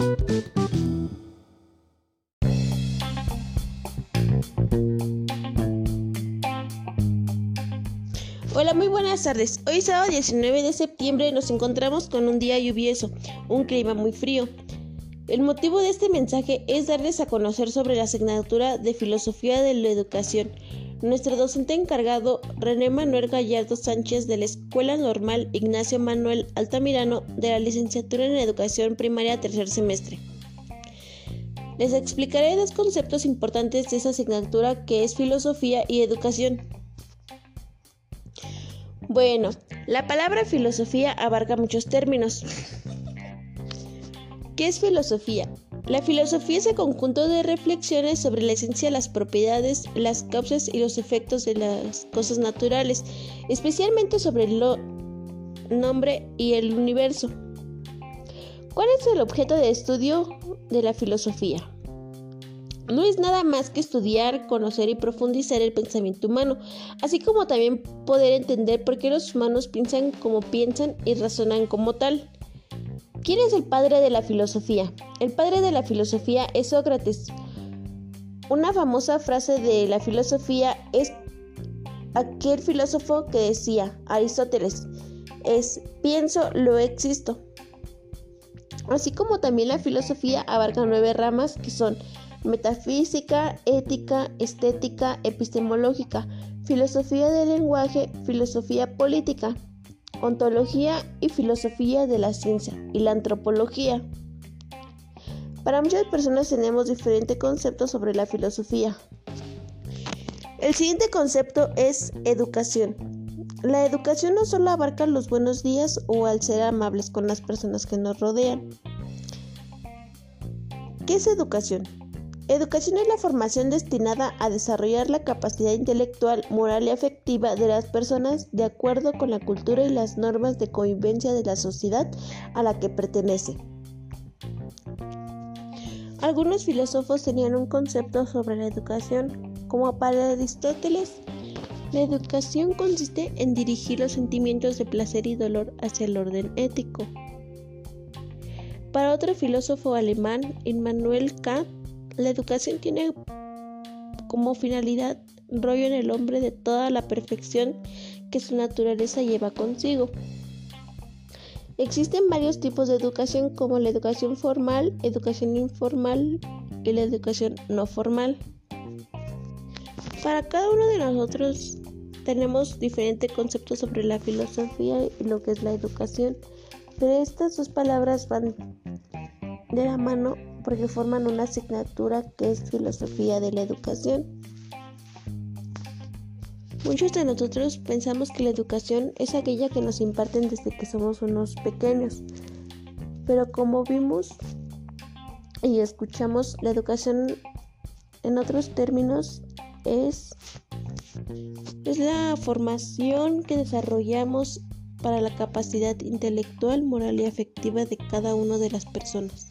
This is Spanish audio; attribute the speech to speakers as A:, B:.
A: Hola, muy buenas tardes. Hoy sábado 19 de septiembre nos encontramos con un día lluvioso, un clima muy frío. El motivo de este mensaje es darles a conocer sobre la asignatura de Filosofía de la Educación. Nuestro docente encargado, René Manuel Gallardo Sánchez de la Escuela Normal Ignacio Manuel Altamirano de la Licenciatura en Educación Primaria tercer semestre. Les explicaré dos conceptos importantes de esa asignatura que es filosofía y educación. Bueno, la palabra filosofía abarca muchos términos. ¿Qué es filosofía? La filosofía es el conjunto de reflexiones sobre la esencia, las propiedades, las causas y los efectos de las cosas naturales, especialmente sobre el nombre y el universo. ¿Cuál es el objeto de estudio de la filosofía? no es nada más que estudiar, conocer y profundizar el pensamiento humano, así como también poder entender por qué los humanos piensan como piensan y razonan como tal. ¿Quién es el padre de la filosofía? El padre de la filosofía es Sócrates. Una famosa frase de la filosofía es aquel filósofo que decía, Aristóteles, es pienso, lo existo. Así como también la filosofía abarca nueve ramas que son metafísica, ética, estética, epistemológica, filosofía del lenguaje, filosofía política, ontología y filosofía de la ciencia y la antropología. Para muchas personas tenemos diferentes conceptos sobre la filosofía. El siguiente concepto es educación. La educación no solo abarca los buenos días o al ser amables con las personas que nos rodean. ¿Qué es educación? Educación es la formación destinada a desarrollar la capacidad intelectual, moral y afectiva de las personas de acuerdo con la cultura y las normas de convivencia de la sociedad a la que pertenece. Algunos filósofos tenían un concepto sobre la educación, como para Aristóteles, la educación consiste en dirigir los sentimientos de placer y dolor hacia el orden ético. Para otro filósofo alemán, Immanuel Kant, la educación tiene como finalidad rollo en el hombre de toda la perfección que su naturaleza lleva consigo. Existen varios tipos de educación como la educación formal, educación informal y la educación no formal. Para cada uno de nosotros tenemos diferentes conceptos sobre la filosofía y lo que es la educación, pero estas dos palabras van de la mano porque forman una asignatura que es filosofía de la educación. Muchos de nosotros pensamos que la educación es aquella que nos imparten desde que somos unos pequeños, pero como vimos y escuchamos, la educación en otros términos es, es la formación que desarrollamos para la capacidad intelectual, moral y afectiva de cada una de las personas.